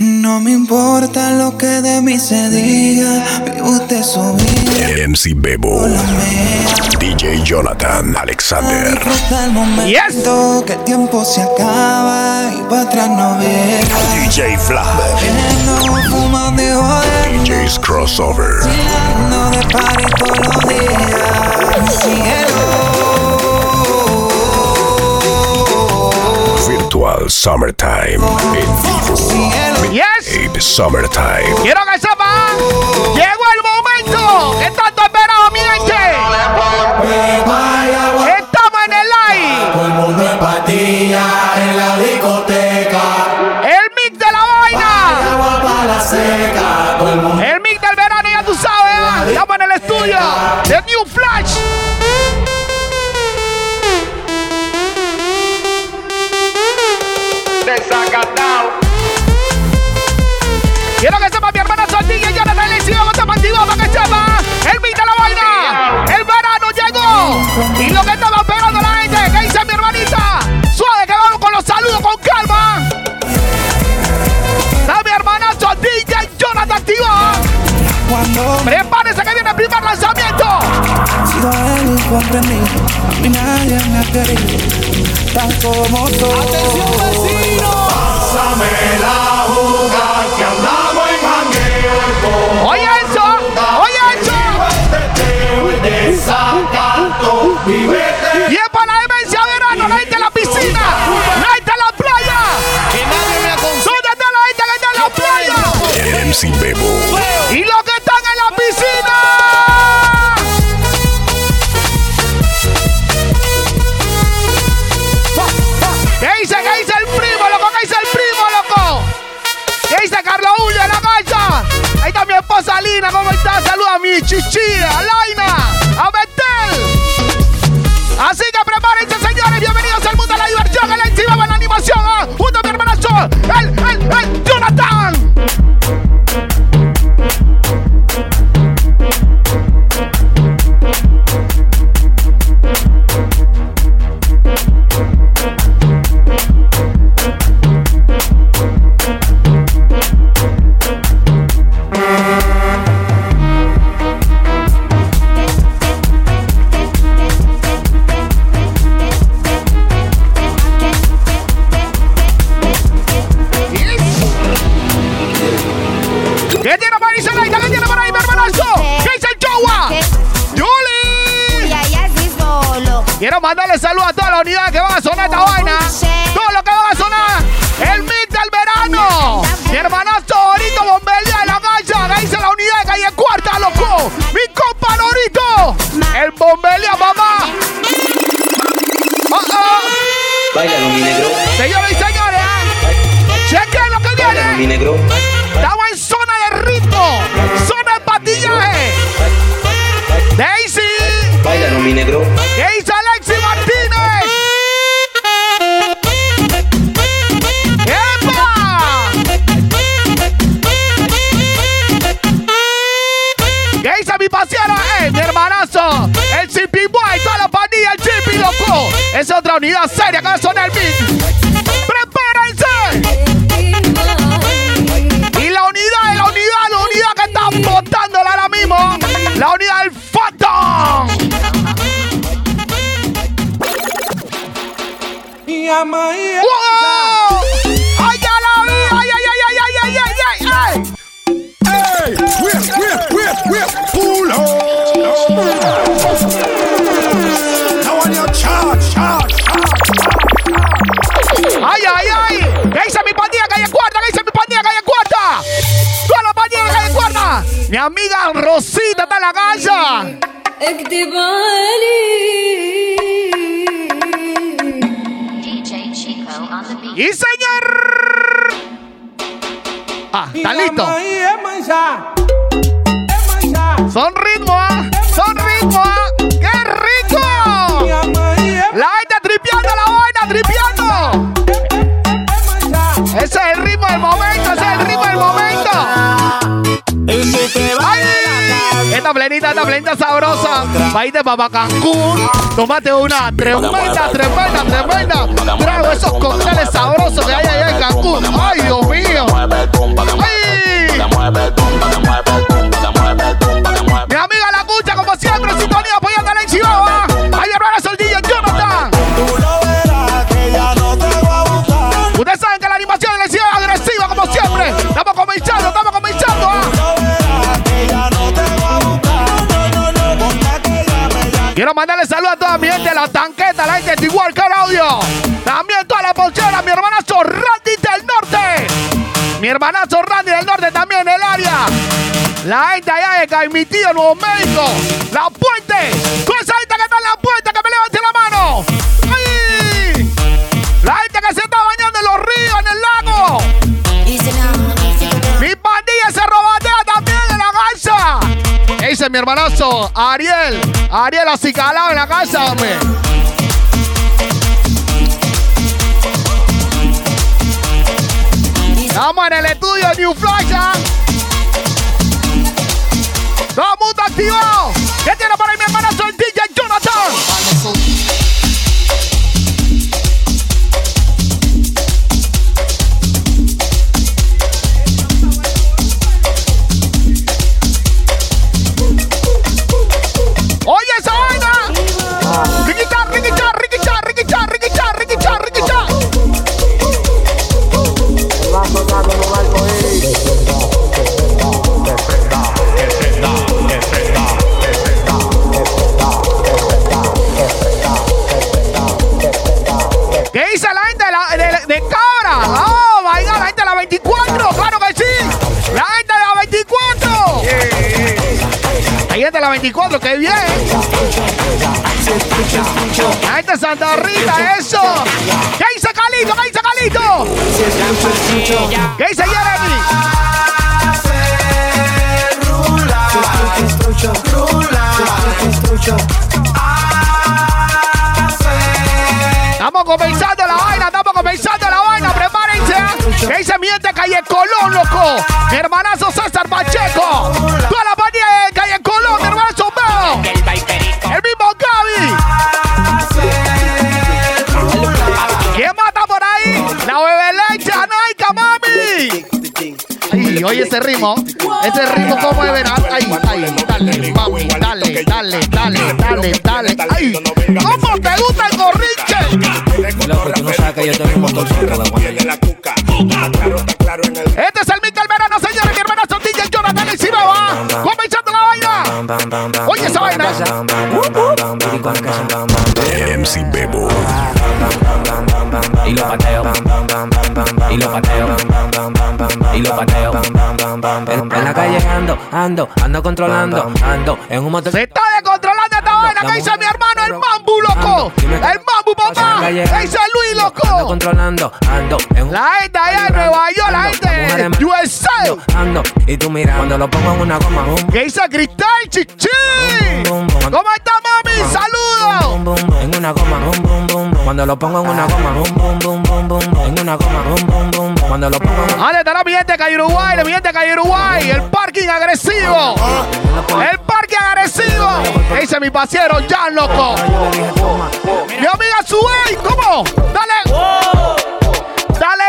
No me importa lo que de mí se diga, vive usted su vida. MC Bebo. DJ Jonathan Alexander, el momento Yes. que el tiempo se acaba y para atrás no viene. DJ jodiendo, DJ's Crossover, tirando Virtual Summertime, en vivo. Yes. Summertime. Quiero que sepa. Llegó el momento que tanto esperado, mi gente. Estamos en el live. Todo el mundo en patilla en la discoteca. El mix de la vaina. Agua para la seca. Todo el mundo El mix del verano, ya tú sabes. ¿ah? Estamos en el estudio de New Flash. Quiero que sepa mi hermana Sandilla y Jonathan le sigo con contigo para que sepa. El de la vaina. El verano llegó. Y lo que estaba esperando la gente. ¿Qué dice mi hermanita? Suave que vamos con los saludos con calma. Está mi hermanazo DJ Jonathan activo. Cuando me Prepárese que viene el primer lanzamiento. he sido el Saluda a Mi amiga Rosita está la casa. Y señor. Ah, está listo. Son ritmo, ¿eh? son ritmo. ¿ah? Esta plenita sabrosa. Irte para Cancún. Tómate una tremenda, tremenda, tremenda. Trago esos cócteles sabrosos que hay allá en Cancún. ¡Ay, Dios mío! ¡Ay! Mandarle saludos a toda mi gente la tanqueta, la gente de Car Audio. También toda la polchera, mi hermanazo Randy del Norte. Mi hermanazo Randy del Norte también el área. La gente allá de Caimitido, Nuevo México. La Puente. Toda esa gente que está en la Puente, mi hermanazo? Ariel. Ariel acicalado en la casa, hombre. Estamos en el estudio New Flash. ¿ah? Todo el mundo activado. ¿Qué tiene para mi hermanazo el DJ Jonathan? 24, qué bien. Gente de Santa Rita, ese ritmo. Ese ritmo, ¿cómo es verás? Ay, ay, dale, mami, dale, dale, dale, dale, dale. Ay, ¿cómo te gusta el corriche? Loco, tú no sabes que yo tengo un de Este es el mix del verano, señores. Mi hermana son DJ Jonathan y Simaba. Comenzando la vaina. Oye esa vaina. MC Bebo. Y lo pateo. Y lo pateo. Ando, ando, ando controlando, ando en un motor. Se está descontrolando esta vaina. ¿Qué dice mi hermano? El mambu, loco. El mambu, papá. ¿Qué dice Luis, Ando loco? controlando, ando en un La gente allá en Nueva York, la gente USA. ando y tú mira cuando lo pongo en una goma, ¿Qué dice Cristal Chichi? ¿Cómo está, mami? Saludos. en una goma, cuando lo pongo en una goma, boom, boom, boom, boom, boom, en una goma, boom, boom, boom, cuando lo pongo en ¿Dónde estará mi gente que hay Uruguay? Gente que hay Uruguay. El parking agresivo. El parking agresivo. ¿Qué dice mi pasiero Jan, loco? le Mi amiga Suey, ¿cómo? Dale. Dale.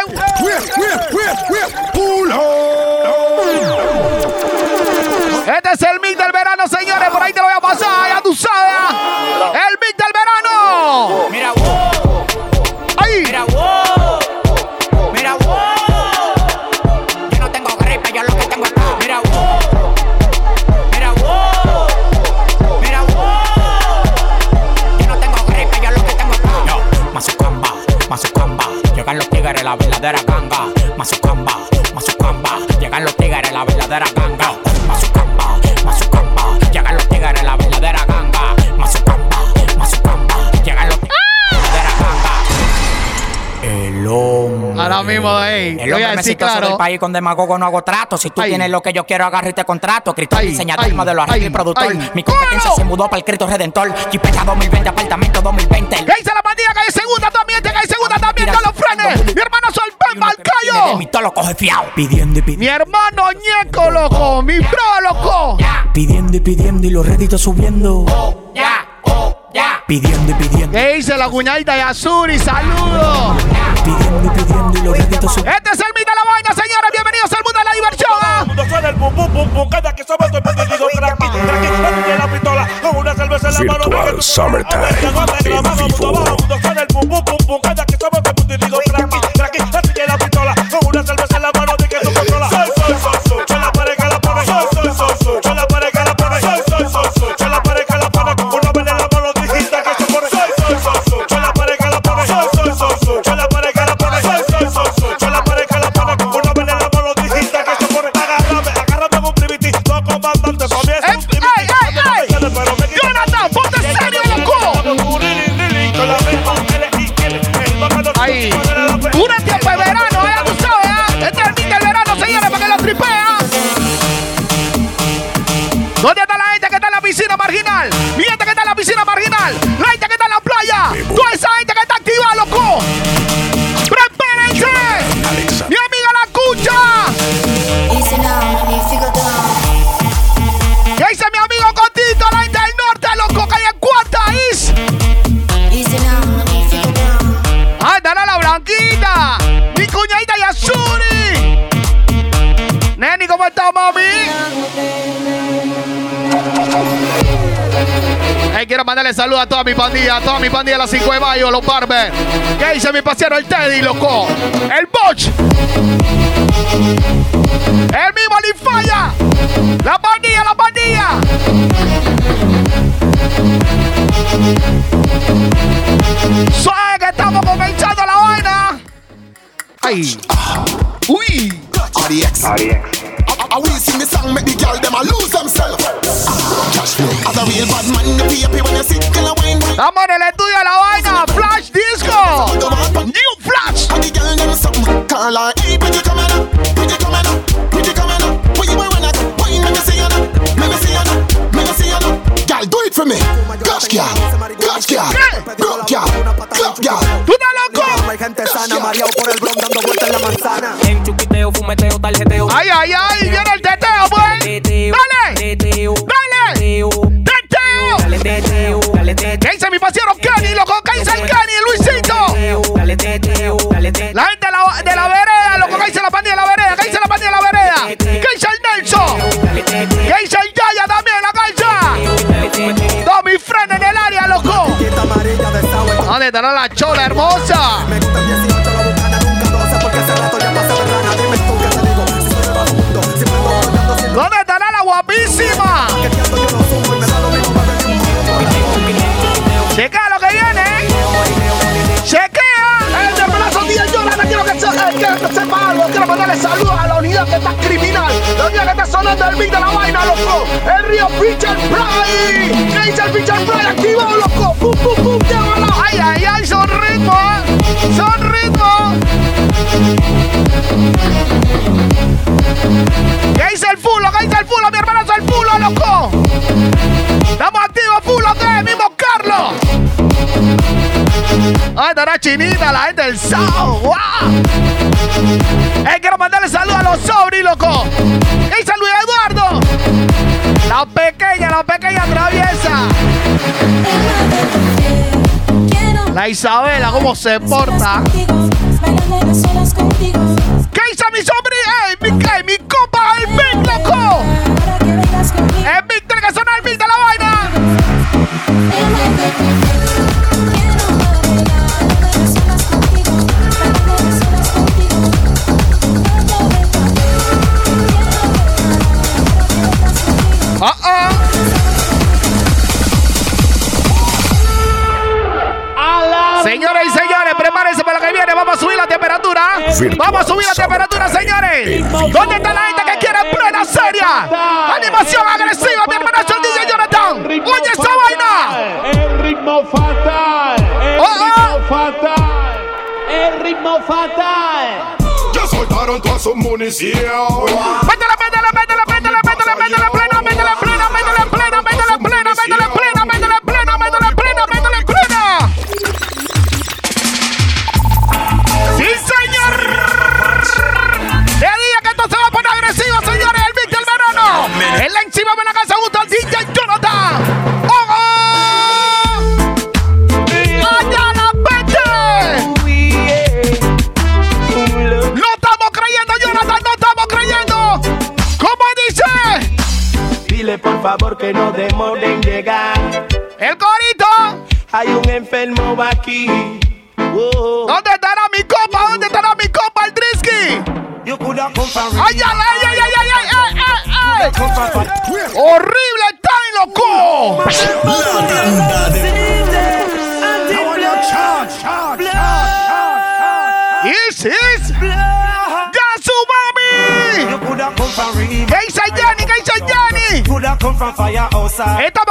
Este es el mix del verano, señores. Por ahí te lo voy a pasar. Ya tú sabes. La verdadera ganga. Mismo, ey. El Voy a hombre decir exitoso del claro. país con demagogo no hago trato. Si tú Ay. tienes lo que yo quiero, agarro y te contrato. Cristal, Ay, diseñador, ay, modelo, arreglo y productor. ay. Mi competencia ¡Claro! se mudó para el Cristo Redentor. Jipeta 2020, apartamento 2020. ¿Qué dice la pandilla que hay segunda también? Que hay segunda también con los frenes. Mi hermano soy Ben De Balcayo. mi todo lo coge fiao. Pidiendo y Mi pidiendo. hermano Ñeco, loco. Mi bro, loco. Pidiendo y pidiendo y los réditos subiendo. Ya, Pidiendo y pidiendo. ¿Qué dice la cuñadita Yasuri? Saludos. Pidiendo y pidiendo y los. Este es el mito de la vaina, señores. Bienvenidos al mundo de la diversión. El mundo el pum pum pum pum. Cada que somos todo el mundo la pistola con una cerveza en la mano. Virtual el pum pum. Cada que somos el mandarle saludos a toda mi pandilla, a toda mi pandilla de la 5 de mayo, los Barber. ¿Qué dice mi pasiero, el Teddy, loco? El Boch. El mismo Alifaya. La pandilla, la pandilla. Suave que estamos comenzando la vaina. Ay. Uy. RDX. I Estamos en el estudio de la vaina, Flash Disco. New Flash. Do it for me. Gosh, girl. Gosh, girl. Girl. Girl. Tú loco. Ay, ay, ay. Viene ¿Dónde estará la chola hermosa? Me gusta el 18, la bucana, nunca 12, porque hace rato ya pasa de rana. Dime tú qué te digo, si soy de bajo mundo, si me ando rodeando sin ¿Dónde estará la guapísima? que yo no sumo y me da lo mismo, bebé, ni un Checa lo que viene. Chequea. El de Díaz Jonathan, quiero que, se, eh, quiero que sepa algo. Quiero mandarle saludos a la unidad que está criminal. Beat de la vaina, loco. El río Pitcher Pride. ¿Qué dice el Pitcher Pride? Activo, loco. Pum, pum, pum, llévala. Ay, ay, ay, son ritmos. Son ritmos. ¿Qué dice el fulo? ¿Qué dice el fulo? Mi hermano es el fulo, loco. Estamos activos, fulo, ¿qué? Mismo Carlos. Ay, estará chinita, la gente del Sao. ¡Wow! Eh, quiero mandarle saludos a los sobris, loco. ¿Qué dice Luis Eduardo? La pequeña, la pequeña traviesa. La Isabela, ¿cómo se porta? ¿Qué hizo mi sobrina? ¡Ey, mi, mi copa, el Big, loco! El Big tiene que sonar el Big de la vaina. Vamos a subir la temperatura, señores. ¿Dónde está la gente que quiere plena seria? Animación agresiva, mi hermano el DJ Jonathan. Oye esa vaina. El ritmo fatal. El Oh, oh. ritmo fatal. El ritmo fatal. Ya soltaron toda su munición. Métele, métele, métele, métele, métele, métele plena, métele plena, aquí. Oh. ¿Dónde estará mi copa? ¿Dónde estará mi copa, el Drisky? ¡Ay, ay, ay, ay, ay, ay, ay, ay, ay! ¡Horrible time, loco! La tanda de... ¡Is, is! ¡Gasumami! ¿Qué hizo Yanni? ¿Qué hizo Yanni? Esta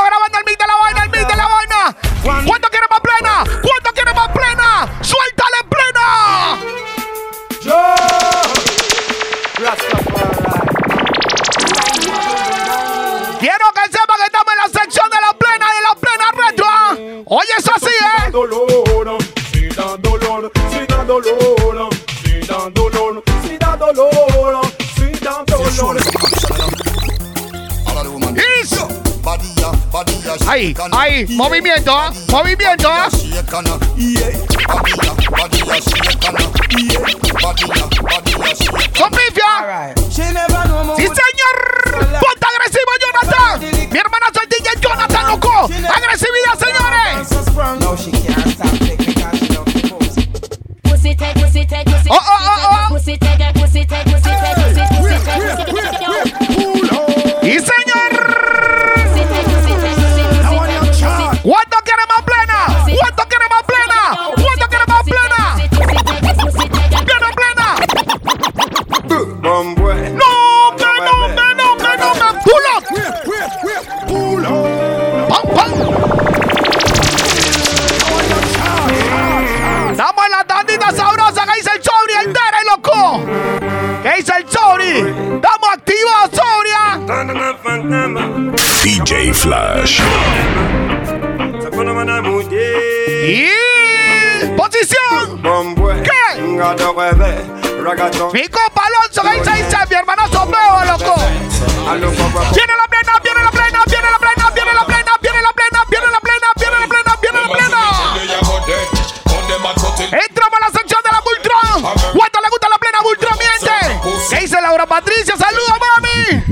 Ahí, ahí, movimiento, movimiento. ¡Compite! DJ Flash. Y posición. ¿Qué? Mi copa Alonso que dice, dice mi hermanazo veo, loco. Viene la plena, viene la plena, viene la plena, viene la plena, viene la plena, viene la plena, viene la plena, viene la plena. Entramos a la sección de la Bultrón. ¿Cuánto le gusta la plena Bultrón, miente? ¿Qué dice Laura Patricia? Saluda, mami.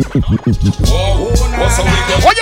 Oye,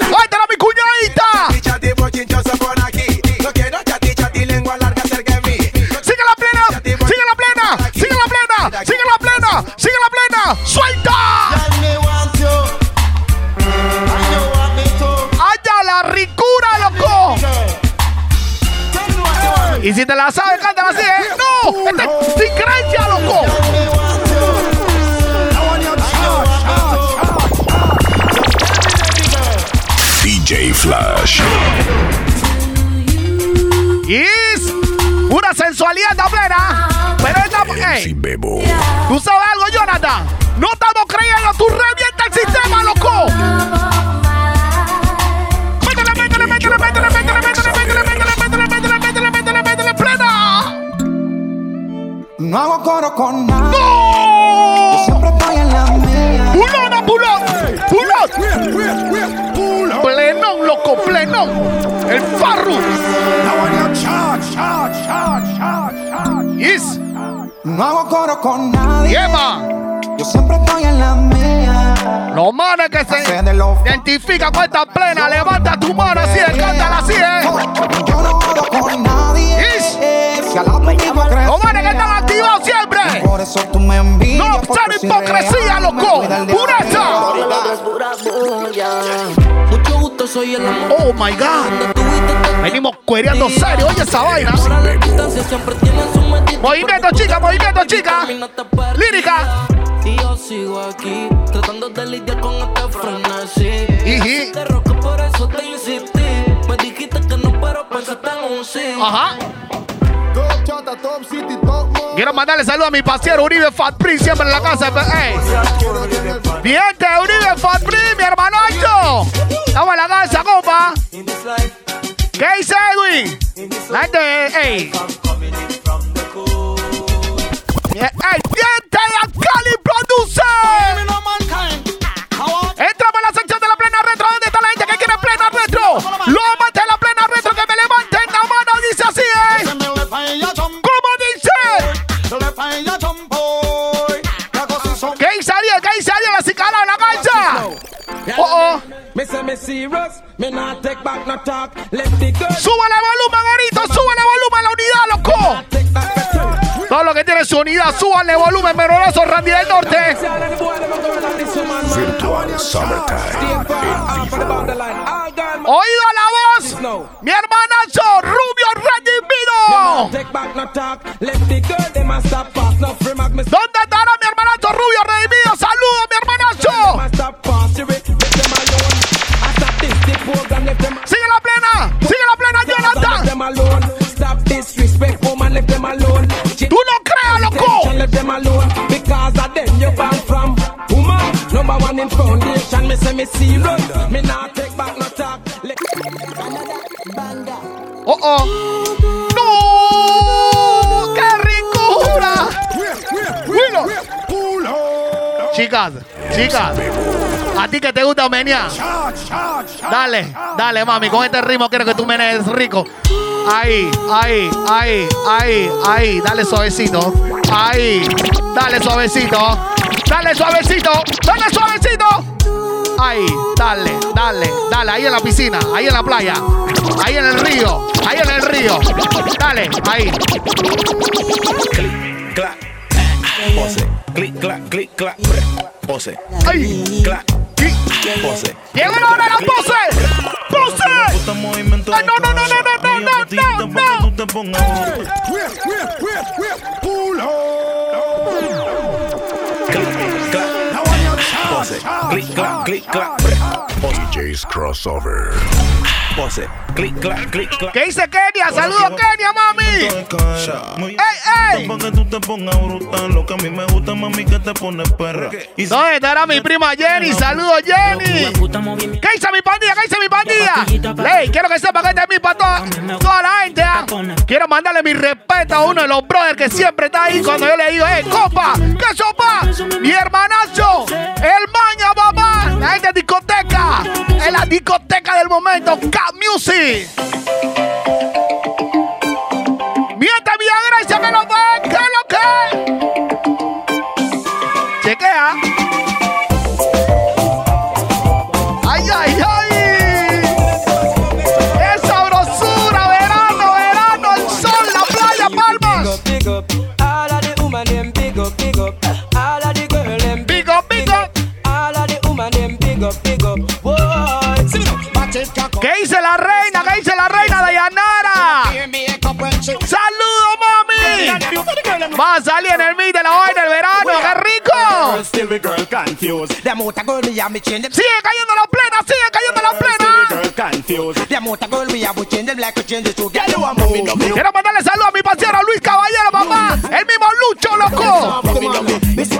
I con nadie. ¡No! Yo siempre estoy en la mía. ¡Pulona, pulón! ¡Pulón! ¡Plenón, loco, plenón! ¡El farru! ¡Is! No hago coro con nadie. ¡Yema! Yo siempre estoy en la mía. No manes que se identifica con esta plena. Levanta tu mano así, cántala así, eh. Hipocresía, loco. Pureza. Mucho gusto, soy el amor. Oh my God. Venimos cuereando serio, oye esa vaina. Movimiento, chica, movimiento, chica. Lírica. Y yo sigo aquí, tratando de lidiar con este frenesí. Iji. Te roco, por eso te insistí. Me dijiste que no, pero pensaste en un sí. Ajá. Quiero mandarle saludos a mi pasero Uribe Fat Pri, siempre en la casa. Ey. Bien, que Uribe Fat Pri, mi hermano Ancho. Estamos en la casa, compa. ¿Qué dice Edwin? La gente, ey. Bien, súbale volumen, merorazo, Randy del Norte. Virtual Summertime en vivo. Oído la voz. Mi hermanazo, Rubio Redimido. take Me Oh, oh. No, qué. Chicas, chicas. ¿A ti que te gusta menear? Dale, dale, mami. Con este ritmo quiero que tú menees rico. Ahí, ahí, ahí, ahí, ahí. Dale suavecito. Ahí. Dale suavecito. Dale suavecito. Dale suavecito. Ahí, dale, dale, dale. Ahí en la piscina, ahí en la playa, ahí en el río, ahí en el río. Dale, ahí. clac, pose, clic, clac, clic, clac, pose, Ay. clac, pose. Llegó la hora de la pose. ¡Pose! Ay, no, no, no, no, no, no, no, no, no. Click, clack, click, clack. DJ's crossover. Pose, clic, clac, clic, clac. ¿Qué dice Kenia? Saludos, Kenia, mami. ¡Ey, ey! que tú te pongas brutal, lo que a mí me gusta, mami, que te pones perra. Y si- ¿Dónde estará mi prima Jenny? Saludos, Jenny. ¿Qué dice mi pandilla? ¿Qué dice mi pandilla? Ley, quiero que sepa que este es mi para toda, toda la gente. ¿ah? Quiero mandarle mi respeto a uno de los brothers que siempre está ahí cuando yo le digo, ¡eh, copa! ¿Qué sopa? Mi hermanazo, el maña, papá. La gente de discoteca. En la discoteca del momento, Cap Music. Mientras Viagra se me lo dan, ¿qué lo que? Va a salir en el medio de la hoy del verano, qué rico. Sigue cayendo la plena, sigue cayendo la plena. Quiero mandarle saludos a mi paciero Luis Caballero, mamá, El mismo Lucho, loco.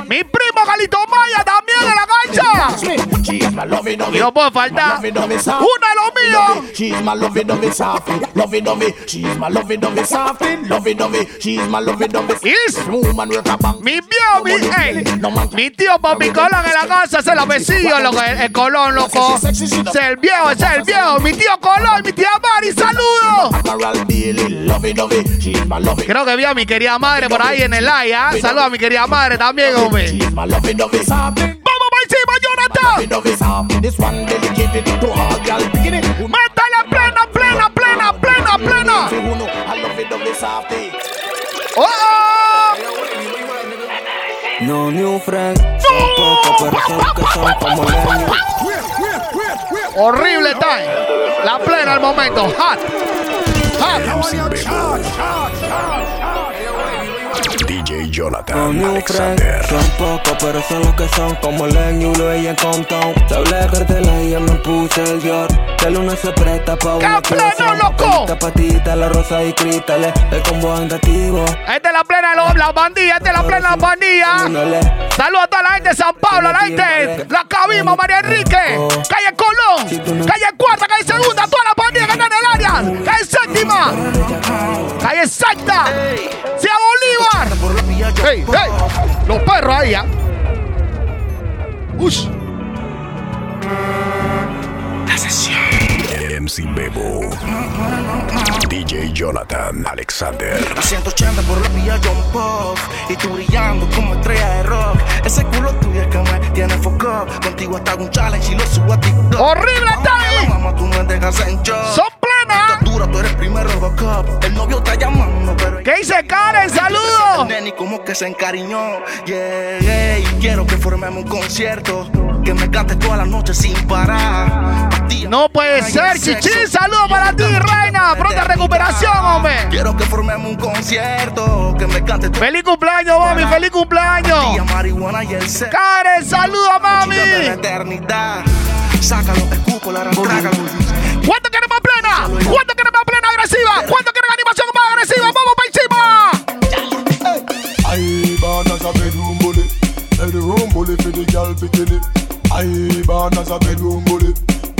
Mi primo Galito Maya también de la y no puede faltar uno de los míos. She's my lovey dovey softy. Lovey dovey. She's my lovey dovey softy. Lovey dovey. She's my lovey dovey. Is Woman with a bang. mi viejo, mi, ey, Mi tío Papi Colón en la casa, ese es la besillo, loco, el, el Colón, loco. Es el viejo, es el viejo. Mi tío Colón, mi tía Mari, saludos. Creo que vi a mi querida madre por ahí en el live, ¿ah? Saludos a mi querida madre también, hombre. ¡Vamos para encima, Jonathan! ¡Métale plena, plena, plena, plena, plena! ¡Oh! oh! No new friends, son pocos, pero son los que son como leño. Horrible time. La plena al momento. Hot. DJ Jonathan new Alexander. son pocos, pero son los que son como leño y lo ella en Compton. Te hablé de cartela y ya me puse el Dior. Que luna se presta pa' una pleno, loco! Pelita patita, la rosa y cristales, el combo andativo. Esta es la plena de los- la bandilla, esta es la plena de la bandilla. Saludos a toda la gente de San Pablo, a la gente de La Cabima, María Enrique, calle Colón, calle Cuarta, calle Segunda, toda la bandilla que está en el área, calle Séptima, calle Sexta, Ciudad Bolívar. Hey, hey, los perros ahí, ¿ah? Ush. MC Bebo. DJ Jonathan Alexander. 180 por la vía John Pop Y tú brillando como estrella de rock Ese culo tuyo es que me tiene foco Contigo hasta un challenge y lo subo a TikTok ¡Horrible está ahí! Mamá, tú no dejas en shock Dura, tú eres primer Robocop El novio está llamando, pero ¿Qué dice Karen? ¡Saludos! el neni como que se encariñó Yeah, yeah, y quiero que formemos un concierto Que me cantes toda la noche sin parar No puede ser, Chichi. Saludos para ti, reina. Pronta recuperación, hombre. Quiero que formemos un concierto Que me cantes toda Feliz cumpleaños, mami. Feliz cumpleaños. la marihuana y el sexo Karen, saludos, mami. la eternidad. Sácalo. ¿Cuánto queremos plena? ¿Cuánto queremos plena agresiva? ¿Cuánto quieren animación más agresiva? ¡Vamos para encima! I born as a bedroom bully, bedroom bully for the girl bikini. I born as a bedroom bully,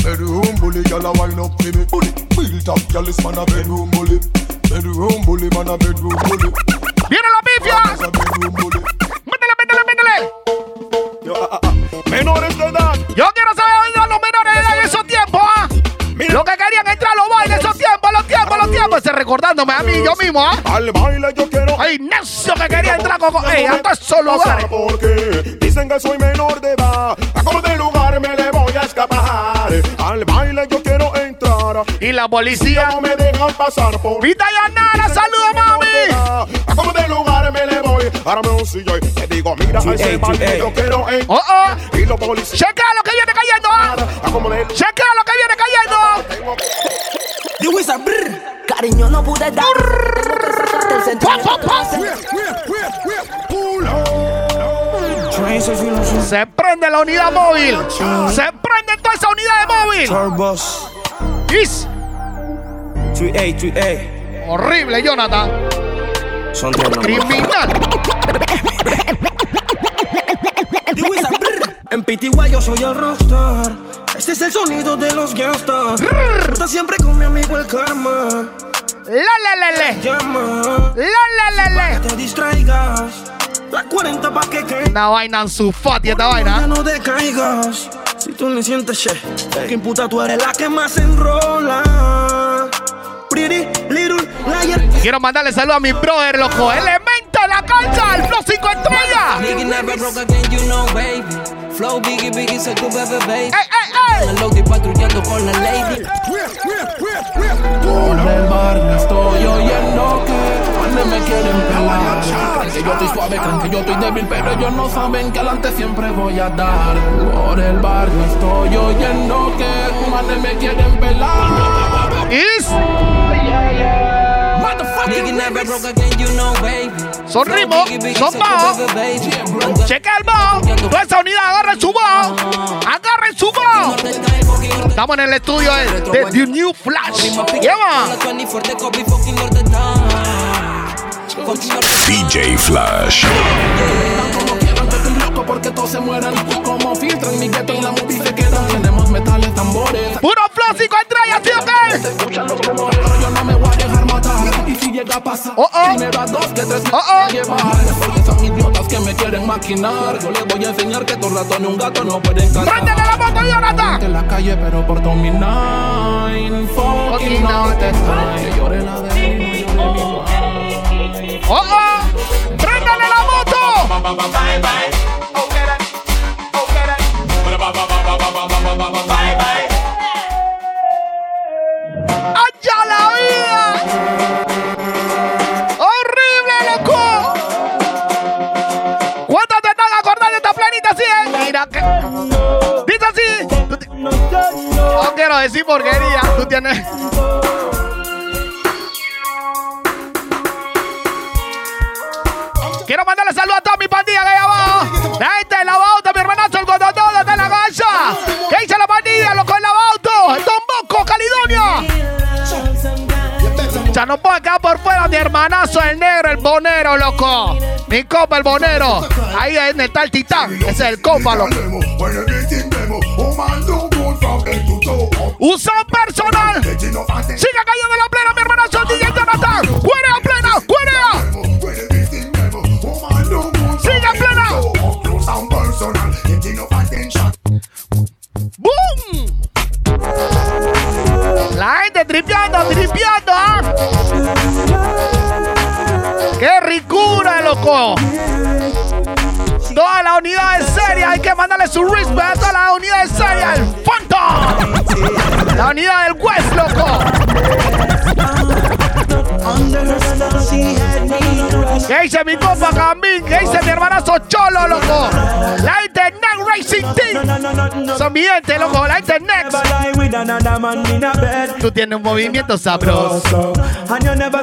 bedroom bully, girl a wine up for me. Bully, built up, girl is man a bedroom bully, bedroom bully, man a bedroom bully. ¡Viene la pifia! ¡Métele, métele, métele! Menores de edad. Yo quiero saber dónde recordándome a mí, yo mismo, ¿ah? Al baile yo quiero. ¡Ay, necio que quería entrar con... ¡Ey, hasta esos lugares! Porque dicen que soy menor de edad. A como de lugar me le voy a escapar. Al baile yo quiero entrar. Y la policía no me dejan pasar por. Vita Yanara, saludos, mami. A como de lugar me le voy. Ahora me un sillo y te digo, mira a ese baile yo quiero entrar. Oh, oh. Y los policías. Checa lo que viene cayendo, ¿ah? A como de. Checa lo que viene cayendo. The wizard, brr. Cariño, no pude dar. Tengo que sacarte el sentimiento. Se prende la unidad móvil. Se prende toda esa unidad de móvil. Turbos. Is 3A, 3A. horrible, Jonathan. Son. Criminal. En PTY yo soy el rockstar. Este es el sonido de los gangsters. Está siempre con mi amigo el karma. La la la le. Llama. La la la. Que te distraigas. La 40 pa' que caigas. Una vaina en su fati esta vaina. no decaigas. Si tú le sientes che, que imputa tú eres la que más enrola. Pretty little liar. Quiero mandarle saludos a mi brother, loco. Elemento de la cancha, el Flow 5 estrellas. Flow biggie, biggie, soy tu bebé, baby. ¡Ey, ey, ey! En el Loki patrullando con la lady. Por el barrio estoy oyendo que cuando me quieren pelar que yo estoy suave, creen que yo estoy débil Pero ellos no saben que adelante siempre voy a dar Por el barrio estoy oyendo que cuando me quieren pelar Is Nigga never broke Son ritmos, son baby. Checa el bajo. Toda esa unidad, agarren su bajo. Agarren su bajo. Estamos en el estudio de, de The New Flash. Lleva. DJ Flash. Como quieran te estoy loco porque todos se mueran Como filtran mi gueto en la movie se quedan Tenemos metales, tambores Puro flow 5 estrellas, tío, Escuchan los rumores pero yo no me voy si llega a pasar, Oh, oh. primero a dos que tres me Oh, voy a oh. llevar. Porque son idiotas que me quieren maquinar. Yo les voy a enseñar que dos ratones y un gato no pueden cantar. ¡Préndele la moto, Jonathan! En la calle, pero por todo mi nine. Fucking time. Que llore la de mind. ¡Oh, oh! ¡Préndale la moto! ¡Allá Decir porquería. Tú tienes... Quiero mandarle saludos a toda mi pandilla que hay abajo. La gente de la bauta, mi hermanazo, el godotón de la gacha. ¿Qué dice la pandilla? Loco en la bauta. Don Bosco, Caledonia. Ya no puedo quedar por fuera mi hermanazo, el negro, el bonero, loco. Mi copa, el bonero. Ahí está el titán. Ese es el copa, loco. Uso personal. Sigue cayendo la plena, mi hermanazo, el DJ Jonathan. ¡Cuerea plena! ¡Cuerea! ¡Sigue plena! ¡Boom! La gente tripeando, tripeando, ¿ah? ¡Qué ricura, loco! Toda la unidad es seria, hay que mandarle su respect a la unidad es seria, el Phantom. La unidad del West, loco. ¿Qué dice mi compa Camín? ¿Qué dice mi hermanazo Cholo, loco? La gente Next Racing Team. Son mi gente, loco. La gente Next. Tú tienes un movimiento sabroso.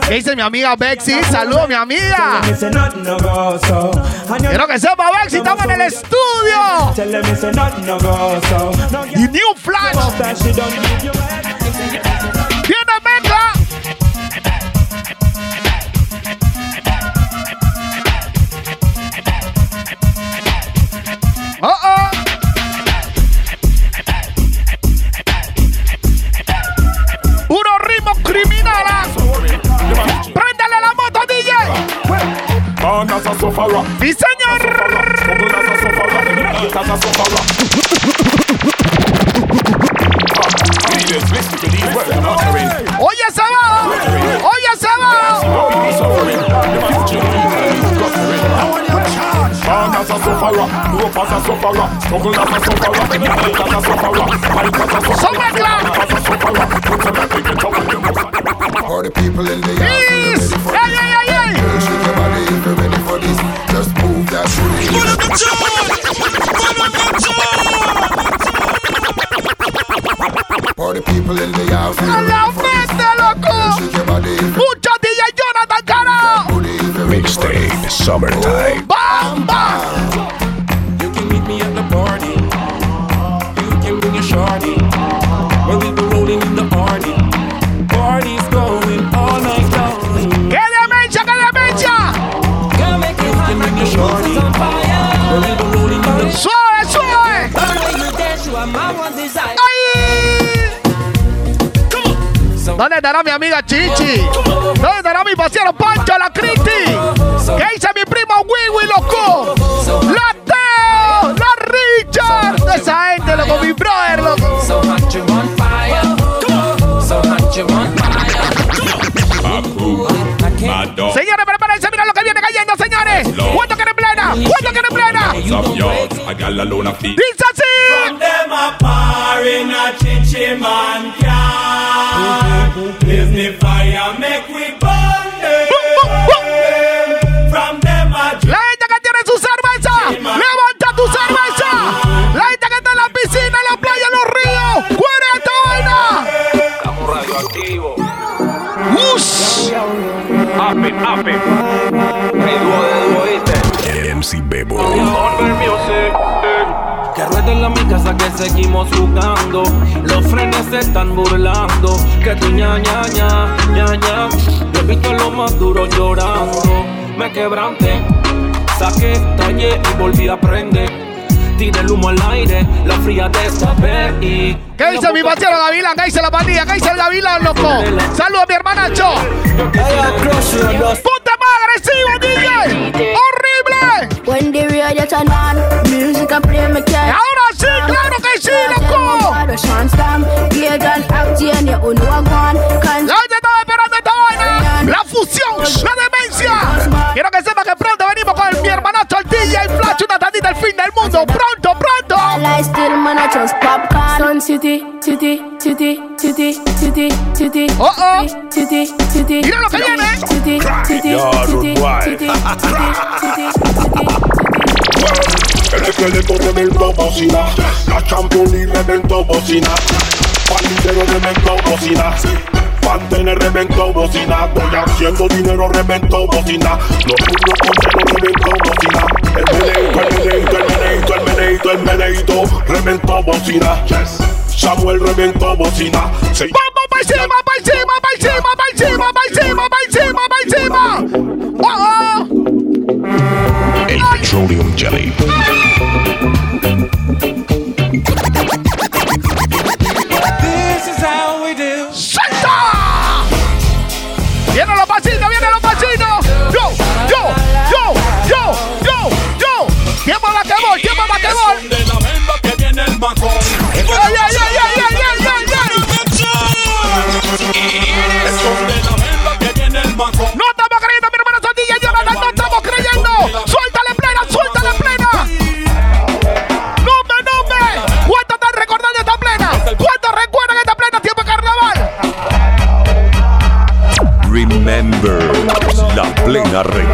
¿Qué dice mi amiga Bexy? Saludos, mi amiga. Quiero que sepa, Bexy, estamos en el estudio. Y New Flash. Oh, oh. Unos ritmos criminales. Préndale la moto, DJ. Sí, señor. Oye, se va. Oye, se va. For the people in the Yes. Ey, ey, ey, ey. Shake your body if you're ready for this. Just move that booty. For the people in the house. A la mente, loco. Shake your body if you're Mucho DJ Jonathan Caro. Mixtape Summertime. Estará mi amiga Chichi? ¿Dónde estará mi pasiero Pancho, la Cristi? ¿Qué dice mi primo Wiwi, loco? ¡La Teo! ¡La Richard! Esa gente, loco, mi brother, loco. Señores, prepárense, mira lo que viene cayendo, señores. ¿Cuánto quieren plena? ¿Cuánto quieren plena? Dice así. From them a par in a chichi man can Blaze me fire, make we burn seguimos jugando. Los frenes se están burlando. Que tu ña ña ña ña ña. Yo he visto a los más duros llorando. Me quebranté, saqué, tallé y volví a aprender. tire el humo al aire, la fría de vez y... ¿Qué dice mi parcero Gavilán? ¿Qué dice la pandilla? ¿Qué dice el Gavilán, loco? Saludos a mi hermanacho. ¡Puta más agresivo, DJ! ¡Horrible! When the radio turn on, music and play me can. Ahora loco. La gente estaba esperando esta vaina. La fusión, la demencia. Quiero que sepa que pronto venimos con mi hermanacho, el DJ Flash, una tandita el fin del mundo. Pronto, pronto. I still man I popcorn. Sun City, City, City, City, City, City. Oh oh. City, City. Mira lo que viene. City, City, City, City, City, El esqueleto reventó bocina, la Champions League reventó bocina, Palintero reventó bocina, Pantene reventó bocina, estoy haciendo dinero reventó bocina, los puños con reventó bocina, el meneito, el meneito, el meneito, el meneito, el reventó bocina, Samuel reventó bocina, se ¡Vamos para encima, para encima, para encima, para encima, para encima, para encima, para encima! El Petroleum Jelly. Retro.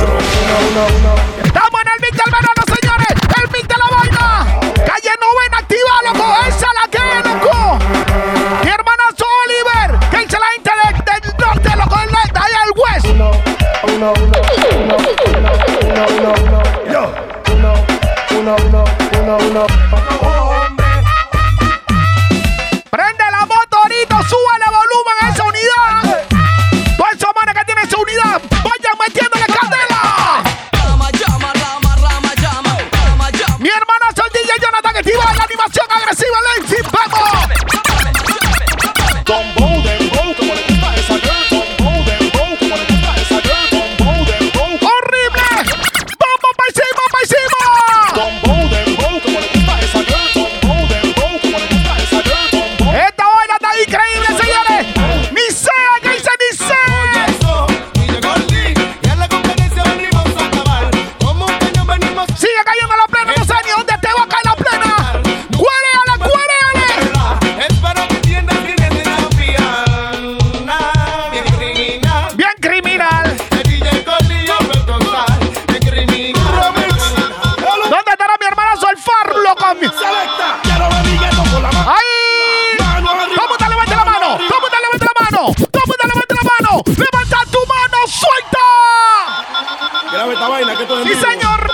¡Sí, vivo. señor!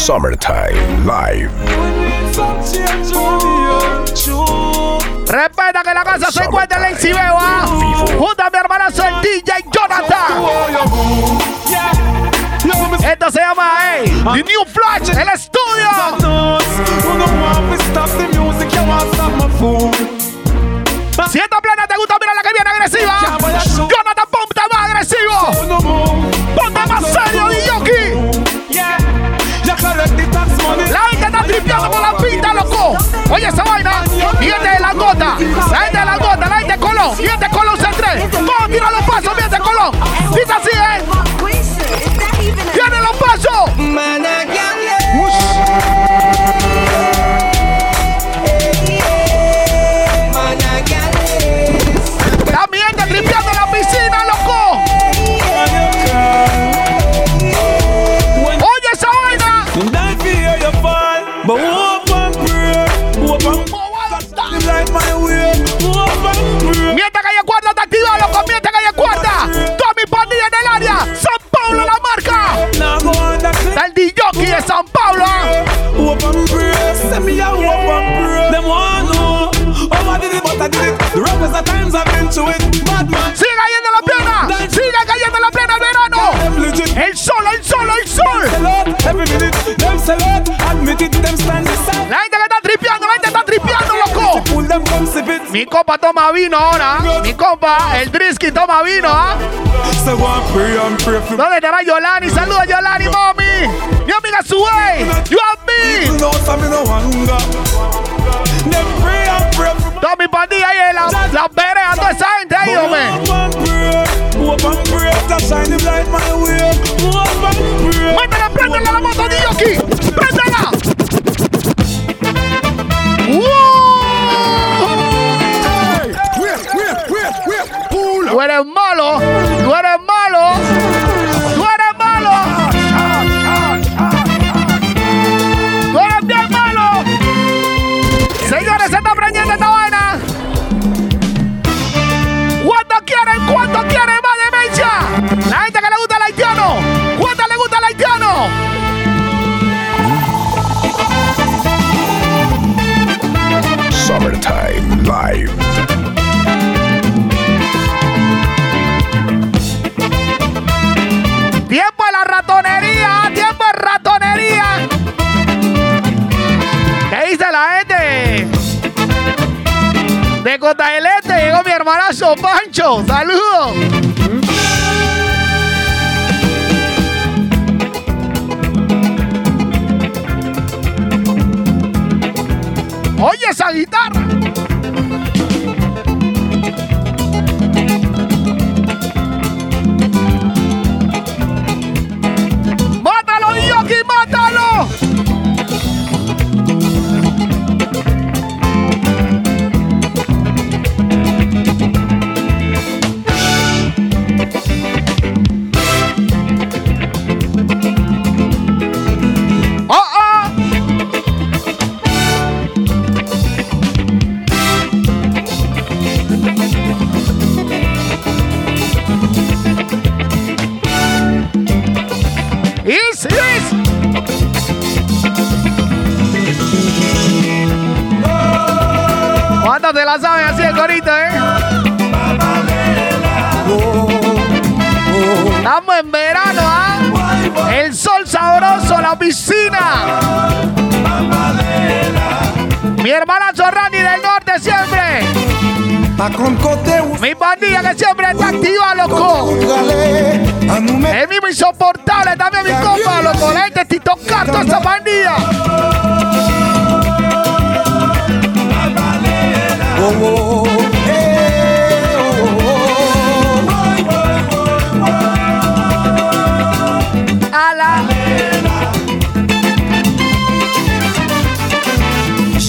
Summertime Live. Respeta que la casa se encuentra en Lazy Beo, ¿ah? Junto a mi hermanazo el DJ Jonathan. Esto se llama, hey, The New Flash, el estudio. Colón, miente Colón C3. Vamos, tira los pasos, miente Colón. Dice así, ¿eh? Tiene los pasos. Te tripeando en la piscina, loco. Oye esa vaina. It. Them stand beside. La gente que está tripeando, la gente está tripeando, loco. Pull them come sip it. Mi compa toma vino ahora. Mi compa, el Drisky toma vino, ¿ah? So go and pray and pray for ¿Dónde estará Yolani? Saluda Yolani, mami. Mi amiga Suey. You and me. No, some no hunger. Them pray and pray for Tommy Pandilla ahí en la, la vereda, toda esa gente ahí, hombre. Hope and pray. Hope and pray. To shine the light my way. Hope and pray. Métela, préndela la moto de Yoki. Préndela. Cotaelete llegó mi hermanazo Pancho. Saludos. Oye esa guitarra. Mi pandilla que siempre está activa, loco. El mismo insoportable también, mi compa, loco. La gente Tito Carto, esta pandilla.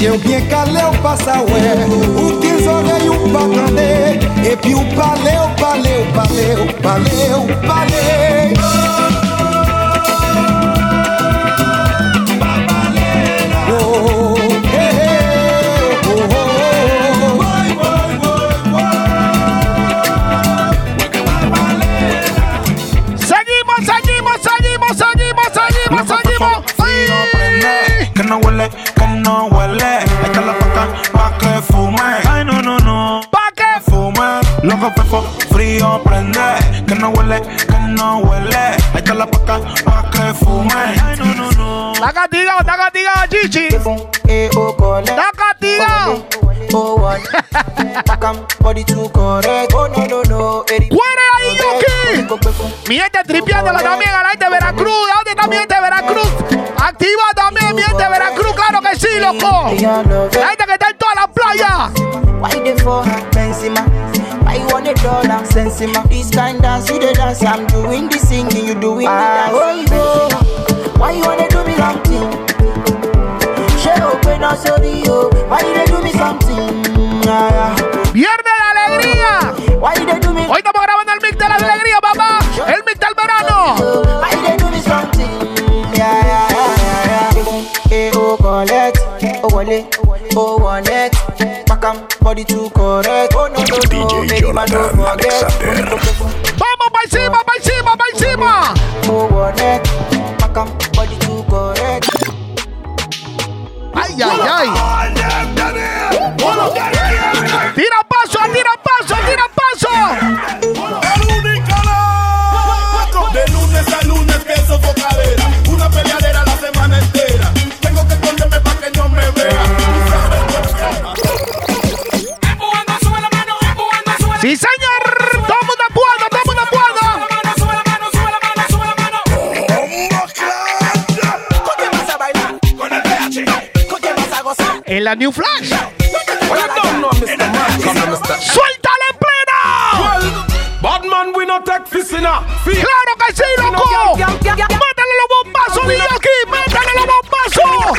Si yon byen kale ou pa sa we Ou ki zore ou pa kande E pi ou pale ou pale ou pale ou pale ou pale Seguimos, seguimos, seguimos, seguimos, seguimos. Que no huele Está castigado, está castigado, Chichi. Está castigado. ¡Cuere ahí, Yuki! Mi gente tripeándola también a la gente de Veracruz. ¿De dónde está mi gente de Veracruz? Activa también mi gente de Veracruz, claro que sí, loco. La gente que está en toda la playa. Why they for her Benzema? want a dollar. Sensima, this kind dance, you the dance. I'm doing the singing, you doing the dance. Oh, yo. Why you wanna do me something? She open. Why you do me something? Yeah. Viernes de alegría. Why you do me? Hoy estamos grabando el mix de la alegría, papá. El mix del verano. Why you do me something? Yeah, yeah, yeah, yeah, yeah. Eh, oh, collect. Oh, wale. Oh, wallet. Back am, body too correct. Oh, no, no, no. DJ Jonathan Alexander. Ay, ay, En la New Flash. ¡Suéltale en plena! Badman, we no take fisina. ¡Claro que sí, loco! ¡Métele los bombazos, DJ aquí! ¡Métele los bombazos!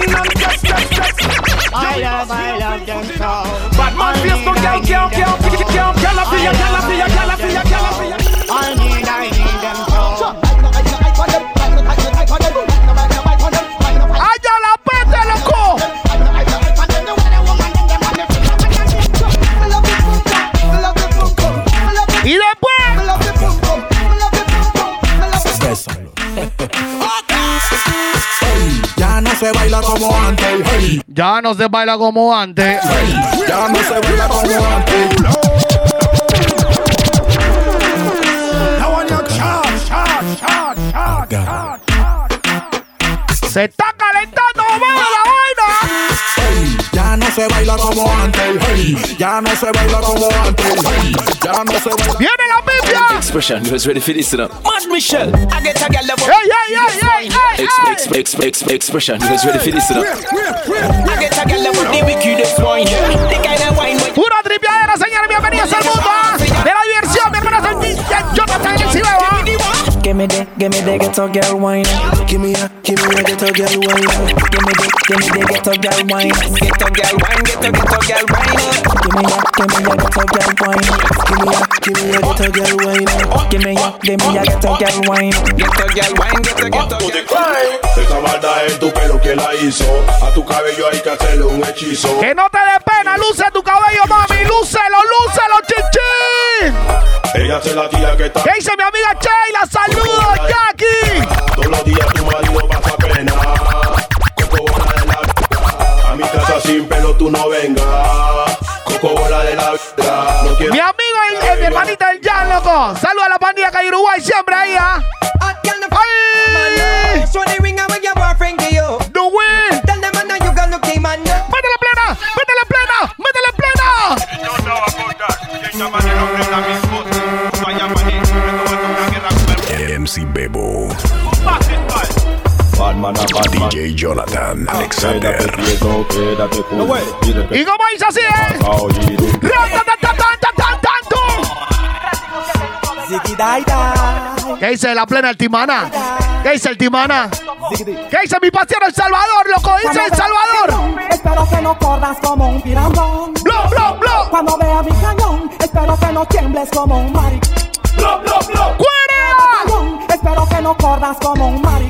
Badman, se baila como antes. Hey, Ya no se baila como antes. ya no se baila como antes. Se está calentando la vaina. Hey, ya no se baila como antes. Hey, ya no se baila como antes. Hey, ya no se baila. ¡Viene la! Expression, you was ready for this, you know. Mad Michelle. I get a girl that ¡Ey, ey, ey, ey, ey, Ex, ey! ex, ex, ex, expression, you was ready for this, you know. I get a girl that with the wickedest wine. The kind of wine with Pura tripiadera, señores. Bienvenidos al mundo de la diversión. Mi hermano es el DJ Jonathan el Cibeba. Give me the, give me the ghetto girl wine. Give me a, give me a ghetto girl wine. Give me the, give me the ghetto girl wine. Ghetto girl wine, ghetto ghetto girl wine. Give me a, give me a ghetto girl wine. Give me a, give me a ghetto girl wine. Give me a, give me a ghetto girl wine. Ghetto girl wine, ghetto ghetto girl Esa maldad en tu pelo que la hizo A tu cabello hay que hacerle un hechizo Que no te dé pena, luce tu cabello, mami. Lúcelo, lúcelo, chichín. Ella se la tía que está ¿Qué dice mi amiga Sheila? Saludos, Jackie. Todos los días tu marido pasa pena Coco bola de la A mi casa sin pelo tú no vengas Coco bola de la vida No Mi amigo, el, el- mi hermanita del Jan, loco. Saludos a la pandilla que hay Uruguay siempre ahí, ¿ah? ¡Ay! ¡Métele plena! ¡Métele plena! ¡Métele plena! Bebo. Batman a Batman DJ Jonathan Alexander. Quieto, quédate ¿Y cómo dice así, eh? ¿Qué dice la plena el Timana? ¿Qué dice el Timana? ¿Qué dice mi pasión El Salvador, loco? Dice El Salvador. Espero que no corras como un pirandón. ¡Blo, blo, blo! Cuando veas mi cañón, espero que no tiembles como un mari. No corras como un mari.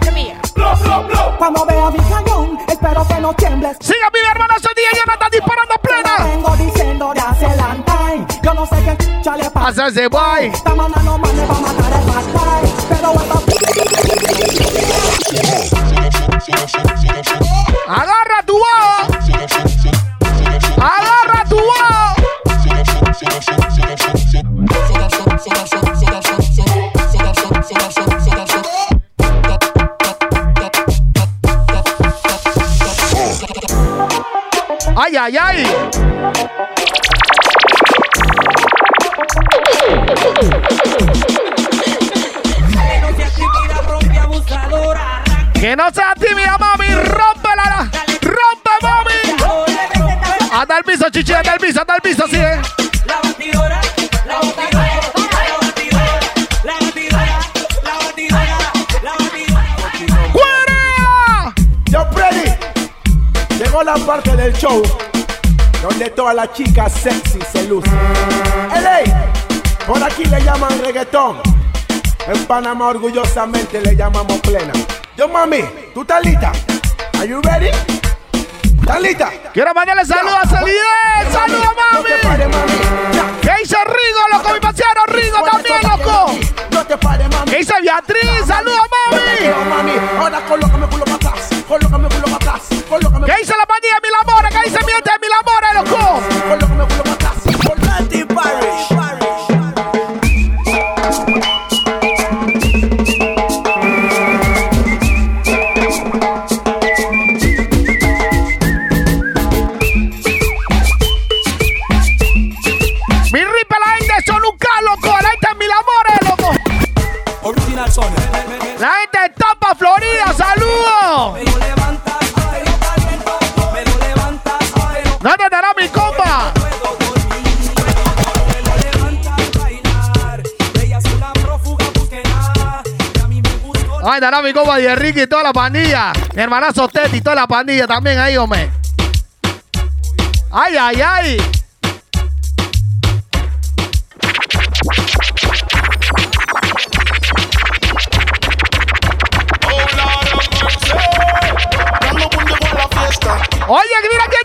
¡Blo, blo, blo! Cuando veas mi cañón, espero que no tiembles. Siga mi hermano, soy DJ Jonathan disparando plena. Vengo diciendo de hace long Yo no sé qué ya le pasa. Pasa ese boy. Esta mañana no me va a matar el bad ay, ay! Que no sea tímida, mami, rómpela, rompe, mami. Anda el piso, chichi, anda el piso, anda el piso, sí, eh. La batidora, la batidora, la batidora, la batidora, la batidora, la batidora. Yo, Freddy, la parte del show todas las chicas sexy se lucen. ¡Ey! Por aquí le llaman reggaetón. En Panamá orgullosamente le llamamos plena. Yo mami, ¿tú estás lista? Are you ready? ¿Estás lista? Quiero mandarle saludos a Celidez. ¡Saludos, mami! ¿Qué dice Rigo, loco? Mi parcero Rigo también, loco. No te pares, mami. ¿Qué dice Beatriz? ¡Saludos, mami! mami. Ahora colócame culo La gente de Tampa, Florida, saludos. ¿Dónde estará mi compa? Ay, estará mi compa de Ricky y toda la pandilla. Mi hermanazo Teti y toda la pandilla también ahí, hombre. Ay, ay, ay. Oye, mira quién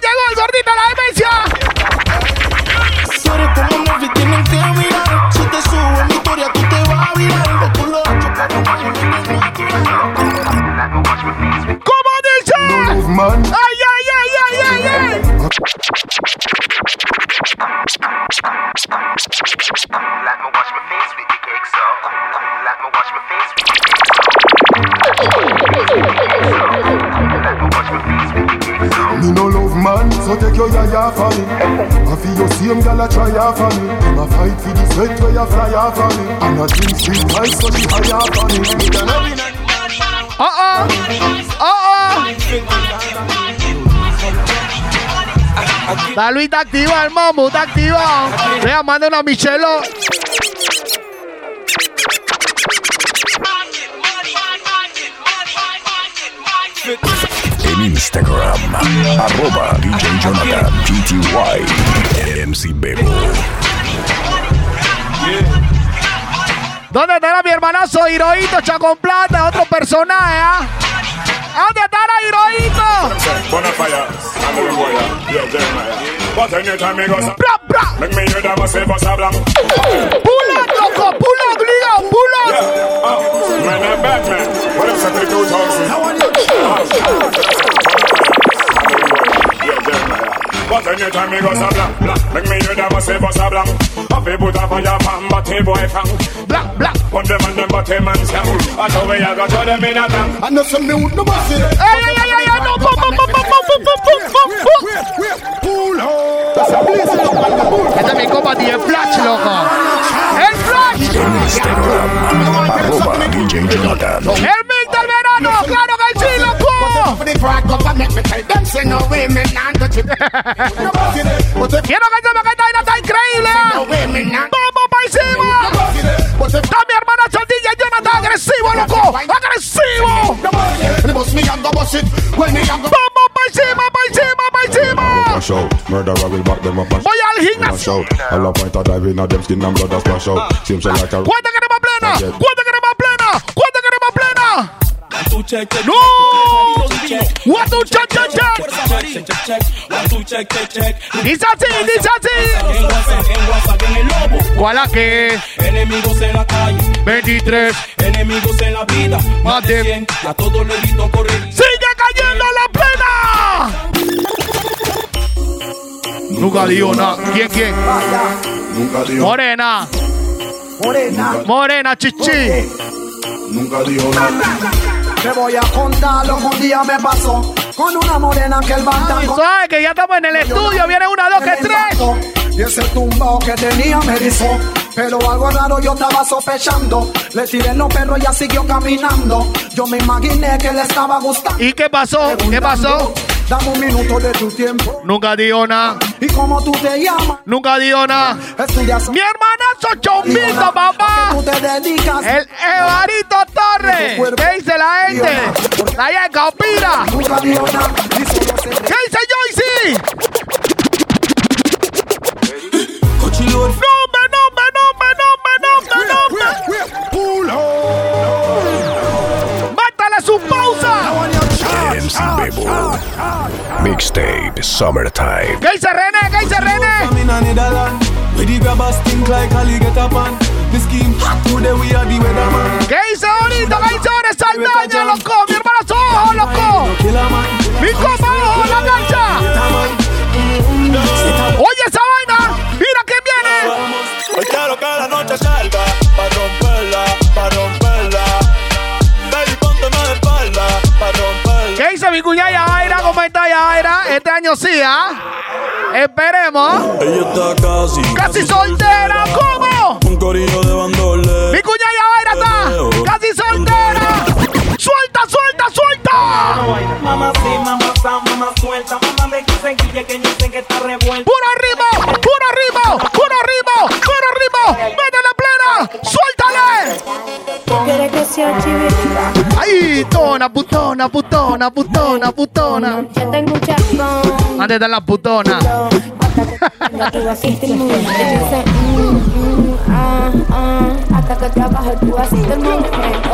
yaya for me. I feel your same gal a try off for me. Them a fight for the sweat where you fly off for me. And I drink sweet wine so the high off for me. Me can have it. Uh-uh. Uh-uh. La Luis está activa, el mamu está activado. Vea, manda una Michelo. Instagram, arroba DJ Jonathan GTY, MC Bebo. ¿Dónde estará mi hermanazo Hirohito Chacón Plata? Otro personaje, ¿ah? ¿eh? ¿Dónde estará Hirohito? ¡Pula, loco! Yeah. But anytime me go so blank, blank, make me hear that myself as a blank. I feel put a fire pan, but hey boy fang. Black, black. Put them on them, but hey man sang. I know where I got to them in a tank. I know some new no bossy. Ey, ey, ey, ey, ey, no, pum, pum, pum, pum, pum, pum, pum, pum, pum. Pull up. Este es mi compa DJ Flash, loco. ¡El Flash! En Instagram, arroba DJ Jonathan. ¡El Mix del verano! ¡Claro que For the broad government, me tell them say no way, me nah it. Me increíble. Vamos para. Está mi hermana Chaldilla, Jonathan, agresivo, loco, agresivo. Vamos para encima, para encima, para encima. Shout, will back them up. Voy al gimnasio. A la point of diving at them skin and blood splash out. Seems like a. Cuenta que no plena. Cuenta queremos plena. Cuenta queremos plena. ¡No! ¡What to check, check, check! Dice así, dice así. ¿Cuál a qué? Enemigos en la calle, 23. enemigos en la vida, más de 100, y a todos les grito correr. ¡Sigue cayendo la plena! Nunca dijo nada. ¿Quién, quién? Nunca dijo, Morena. Morena. Morena, chichi. nunca dijo nada. Te voy a contar lo que un día me pasó con una morena que el banda ¿Sabes que ya estamos en el estudio? Viene una, dos, que tres. Y ese tumbao que tenía me erizó. Pero algo raro yo estaba sospechando. Le tiré los perros y ella siguió caminando. Yo me imaginé que le estaba gustando. ¿Y qué pasó? ¿Qué pasó? Dame un minuto de tu tiempo. Nunca dijo nada. ¿Y cómo tú te llamas? Nunca dijo nada. Estudias. Mi hermana famoso chombito, papá. El Evarito Torres. ¿Qué dice la gente? La Yeca opina. ¿Qué dice Joyce? ¡Nombre, nombre, nombre, nombre, nombre, nombre! ¡Mátale su pausa! MC Bebo. Mixtape Summertime. ¿Qué dice René? ¿Qué dice René? I'm in Netherlands. Where the grabbers stink like Ali get up on. The scheme hot today we are the weatherman. ¿Qué dice ahorita? ¿Qué dice ahora Saldaña, loco? Mi hermano loco. Mi copa, ojo, la cancha. Noche salga Pa' romperla, pa' romperla Baby, pónteme de espalda Pa' romperla ¿Qué dice mi cuñada Yajaira? ¿Cómo está Yajaira? Este año sí, ¿ah? Esperemos. Ella está casi Casi soltera, ¿cómo? Un corillo de bandoles Mi cuñada Yajaira está casi soltera. ¡Suelta, suelta, suelta! Mamá sí, mamá sa, mamá suelta, mamá me que que yo sé que está revuelta. ¡Puro ritmo! ¡Puro ritmo! ¡Puro ritmo! ¡Puro ritmo! ¡Suéltale! ¿Quieres que sea chivita? ¡Ay! Putona, putona, putona, putona. ¿Dónde está la putona? Te. Hasta que trabajes tú vas a sentir movimiento.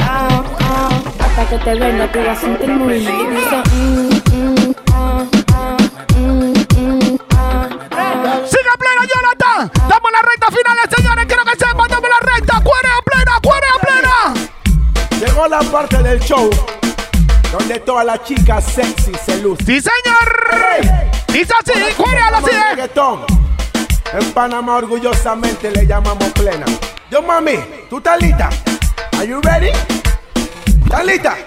Ah, ah. Hasta que te venga tú vas a sentir. Llegó la parte del show donde todas las chicas sexy se lucen. ¡Sí, señor! Dice así, cuérealo así. En Panamá orgullosamente le llamamos plena. Yo mami, ¿tú estás lista? Are you ready? ¿Estás lista?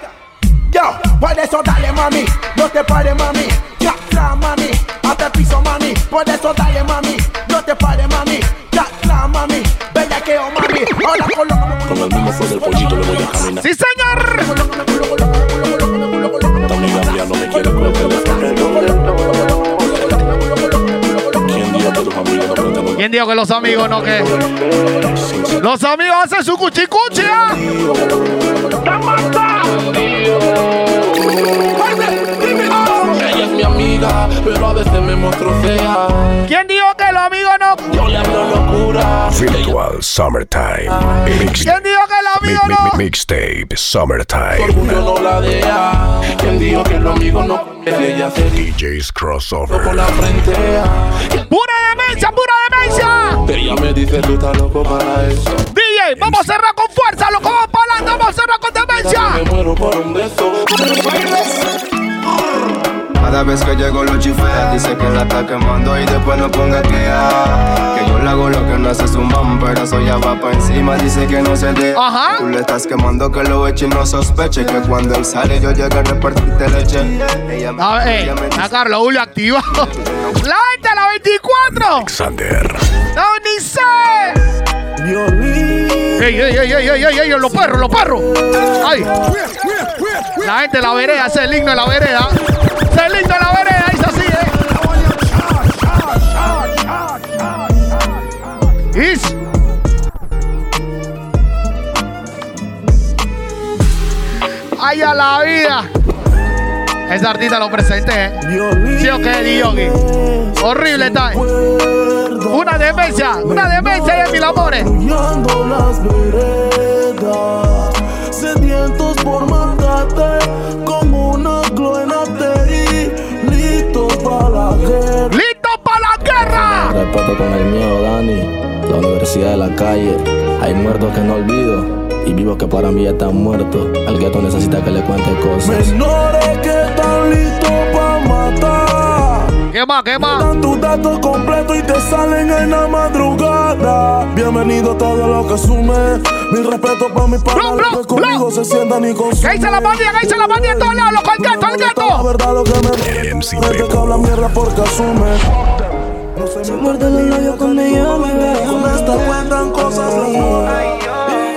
Yo, por eso dale mami, no te pares mami, ya tra mami, hasta el piso mami, por eso dale mami, no te pares mami, ya tra mami, bella que mami, hola con lo Con el mismo flow del pollito le voy a caminar. ¡Sí, señor! Esta amiga mía no me quiere con el teléfono. ¿Quién dijo que tus amigos no prenden ¿Quién dijo que los amigos no qué? Los amigos hacen su cuchicuchi, ¿ah? Ella es mi amiga, pero a veces me fea. ¿Quién no? Yo le hablo locura. Virtual Summertime. Mix- ¿Quién dijo que mi- mi- no? mi- Mixtape Summertime. Orgullo no la deja. Quien dijo que los amigos no es ella se DJ's Crossover. la frente. ¡Pura demencia, pura demencia! Ella me dice tú estás loco para eso. DJ, vamos a cerrar con fuerza, loco, vamos para adelante, vamos a cerrar con demencia. Me muero por un beso. Cada vez que llego lo chifea, dice que la está quemando y después no ponga quea. Que yo le hago lo que no hace su mam, pero eso ya va pa' encima, dice que no se dé. Ajá. Tú le estás quemando que lo eche y no sospeche que cuando él sale yo llego a repartirte leche. Ella me, A ver, ella me a Carlos Julio activado. La gente a la 24. Alexander. No, ni sé. Ey, ey, ey, ey, ey, ey, ey, los perros, los perros. Ay. La gente de la vereda, ese es el himno de la vereda. Is. Ay, a la vida. Ese artista lo presenté, ¿eh? Sí, o qué, Diogi. Horrible está. Una demencia, una demencia, y mis amores. Las veredas, sedientos por matarte como una cloenate listo para la guerra. ¡Listo para la guerra! Respeto con el miedo, Dani. La universidad de la calle. Hay muertos que no olvido. Y vivos que para mí ya están muertos. El gueto necesita que le cuente cosas. Menores que están listos para matar. ¿Qué más? ¿Qué más? Dan tus datos completos y te salen en la madrugada. Bienvenido a todo lo que sume. Mi respeto para mis padres que conmigo se sientan y consumen. ¿Qué dice la pandilla? ¿Qué dice la pandilla en todos lados? Loco, el gato, el La gato. verdad lo que me MC que habla mierda porque asume. Se muerde los labios cuando ella me ve. Con esta cuentan cosas de amor.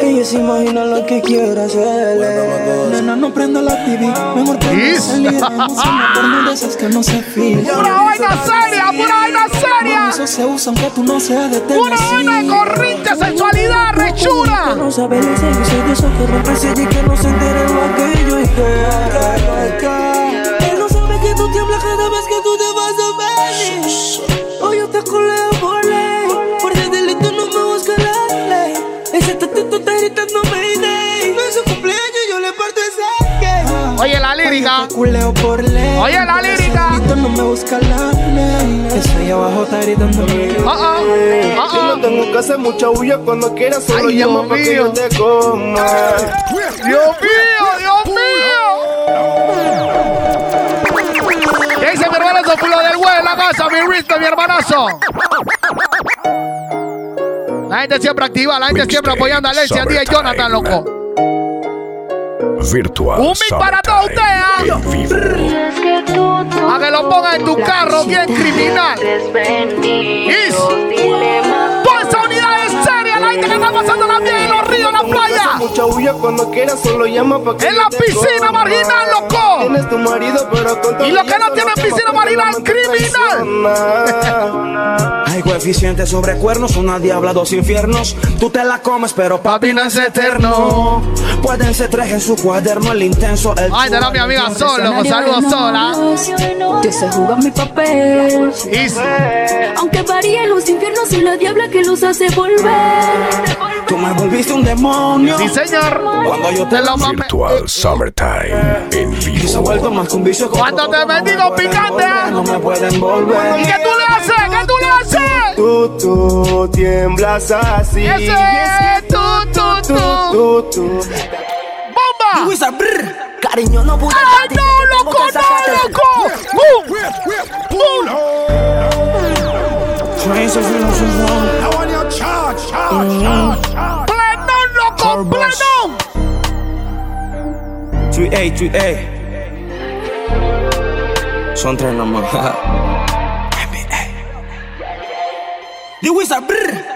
Ella se imagina lo que quiere hacerle. Nena, no prenda la TV. Mejor Is. salir. Emociona por no de esas que no se fija. Pura vaina seria, pura vaina seria. Eso se usa aunque tú no seas de Una vaina de corriente, sensualidad, rechura. No sabe yo soy de esos que silla y que no se entere lo aquello y que Él no sabe que tú tiemblas cada vez que tú te vas a Oye la lírica. Oye la lírica. No me busca la ahí abajo está. Uh -oh. Uh Yo no tengo que hacer mucha bulla cuando quieras, solo llama para que mío. yo te coma. Dios mío, Dios mío. ¿Qué dice mi hermanazo Pulo del güey en la casa? Mi Risto, mi hermanazo. La gente siempre activa, la gente siempre apoyando a Alexia, a ti y Jonathan, loco. Virtual Un mix para todos ustedes, en. A que lo pongas en tu carro, bien criminal. Is. Pasa unidades serias, la gente que está pasando la bien playa. Mucha bulla cuando quieras, solo llama para que En yo la piscina marginal, loco. Tienes tu marido, pero con Y los que no tienen piscina marginal, criminal. Hay coeficientes sobre cuernos, una diabla, dos infiernos. Tú te la comes, pero papi no es eterno. Pueden ser tres en su cuaderno, el intenso, el Ay, de la mi amiga Sol, loco. Saludos, Sola. Que se juega mi papel. Aunque varíen los infiernos y la diabla que los hace volver. Tú me volviste un demonio. Sí, señor. Cuando yo te la. Virtual Summertime en vivo. Cuando te bendigo picante. No me pueden volver. ¿Y qué tú le haces? ¿Qué tú le haces? Tú, tú tiemblas así. Ese es tú, tú, tú. Tú, tú. ¡Bomba! Cariño, no pude ¡Ay, darte, no, que tengo loco, que sacarte no, el- loco! ¡Bum! ¡Bum! Trains of Innocent ¡Plenón, loco! ¡Plenón! 3A, 3A. Son tres nomás. The Wizard, brr.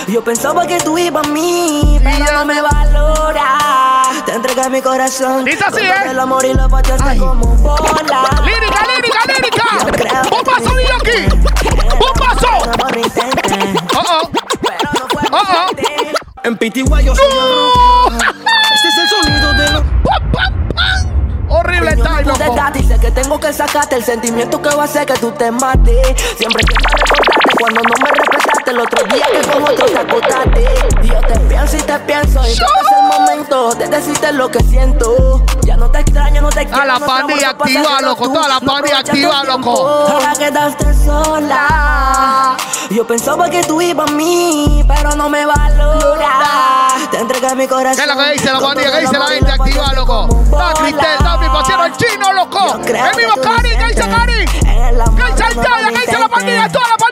Yo pensaba que tú ibas a mí, pero no me valora. Te entregué mi corazón. Dice así, ¿eh? El amor y lo pateaste como bola. ¡Lírica, lírica, lírica! ¡Bombazo, Dios aquí! ¡Bombazo! ¡Oh, oh! ¡Oh, oh! En Pitiguay yo soy. Este es el sonido de los Horrible time, loco. y sé que tengo que sacarte el sentimiento que va a hacer que tú te mates. Siempre quiero recordarte cuando no me respetaste el otro día que con otro te acostaste. Y yo te pienso y te pienso y que es el momento de decirte lo que siento. Ya no te extraño, no te quiero. A la amor pandilla activa, loco, toda la no pandilla activa, loco. Ahora quedaste sola. Yo pensaba que tú ibas a mí, pero no me valora. Te entregué mi corazón. ¿Qué es lo que dice la pandilla? todo ¿Qué dice la gente activa, loco? Está Cristel, está mi pasiero el chino, loco. El mismo Cari, ¿qué dice Cari? ¿Qué dice el no? ¿Qué dice la pandilla? Toda la pandilla,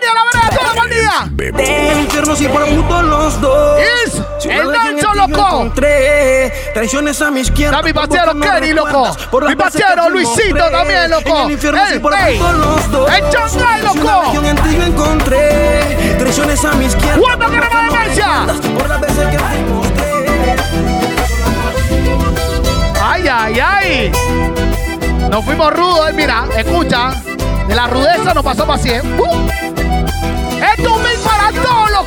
pandilla. Del infierno si por puto los dos. Es Si el yo loco. encontré Traiciones a mi izquierda. Está mi por pasiero poco no Kenny, loco. por las Mi que te Luisito mostré. también, loco. En el infierno Ey, si por ey. puto los dos. El una loco. en ti yo encontré Traiciones a mi izquierda. ¿Cuándo por queremos poco no demencia? recuerdas, Por las veces que te mostré. Ay, ay, ay. Nos fuimos rudos, eh, mira, escucha. De la rudeza nos pasó para 100. Uh.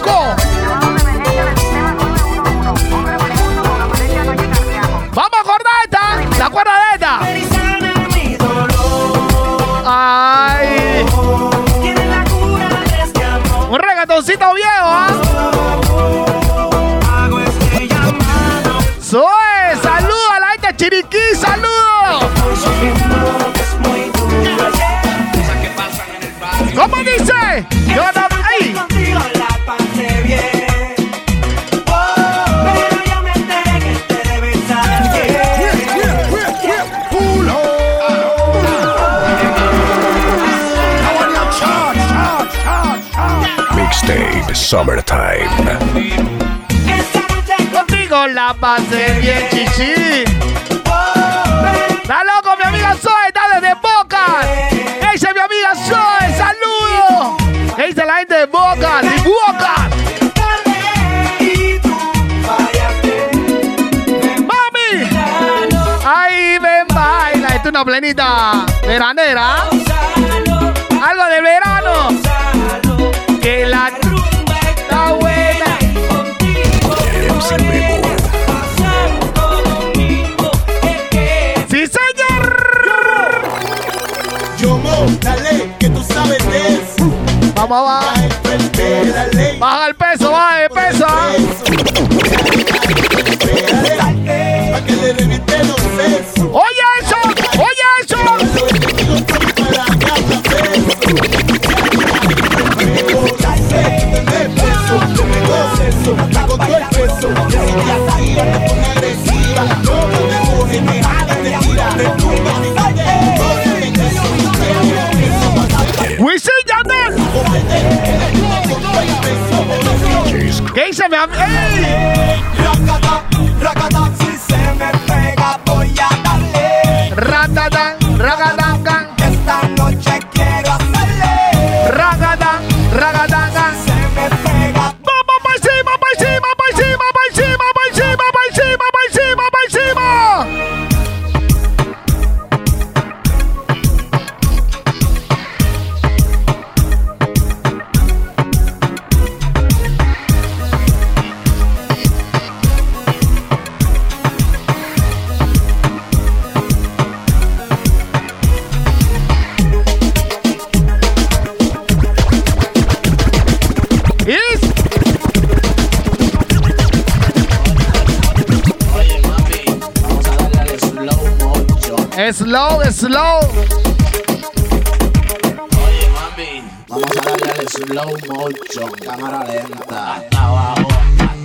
Loco. Vamos a acordar esta. ¿Te acuerdas Summertime. Contigo la pasé bien, chichi. Está loco, mi amiga Zoe, está desde Boca. ¿Qué dice mi amiga Zoe? ¡Saludos! ¿Qué dice la gente de Boca? ¡De Boca! ¡Mami! ¡Ahí ven, baila! Esto es una plenita veranera. Baja el peso, baja el peso. Slow, slow. Vamos a darle al slow motion, cámara lenta.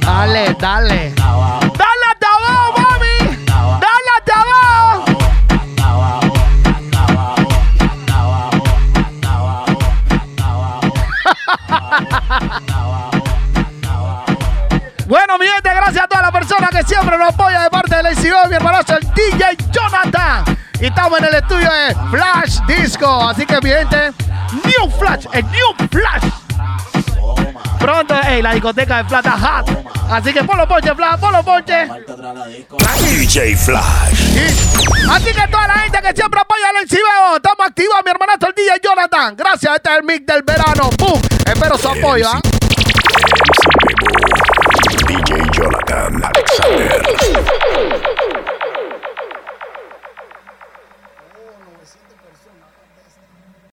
Dale, dale. Dale hasta abajo, mami. Dale hasta abajo. Bueno, mi gente, gracias a todas las personas que siempre nos apoyan de parte del ACO, mi hermanazo, el. Y estamos en el estudio de Flash Disco. Así que, mi gente, New Flash, el New Flash. Pronto, hey, la discoteca de Plata Hat. Así que ponlo ponche, Flash, ponlo ponche. DJ Flash. Así que toda la gente que siempre apoya al Encibeo, estamos activos, mi hermanazo, el DJ Jonathan. Gracias, este es el mix del verano. ¡Pum! Espero su apoyo, ¿ah?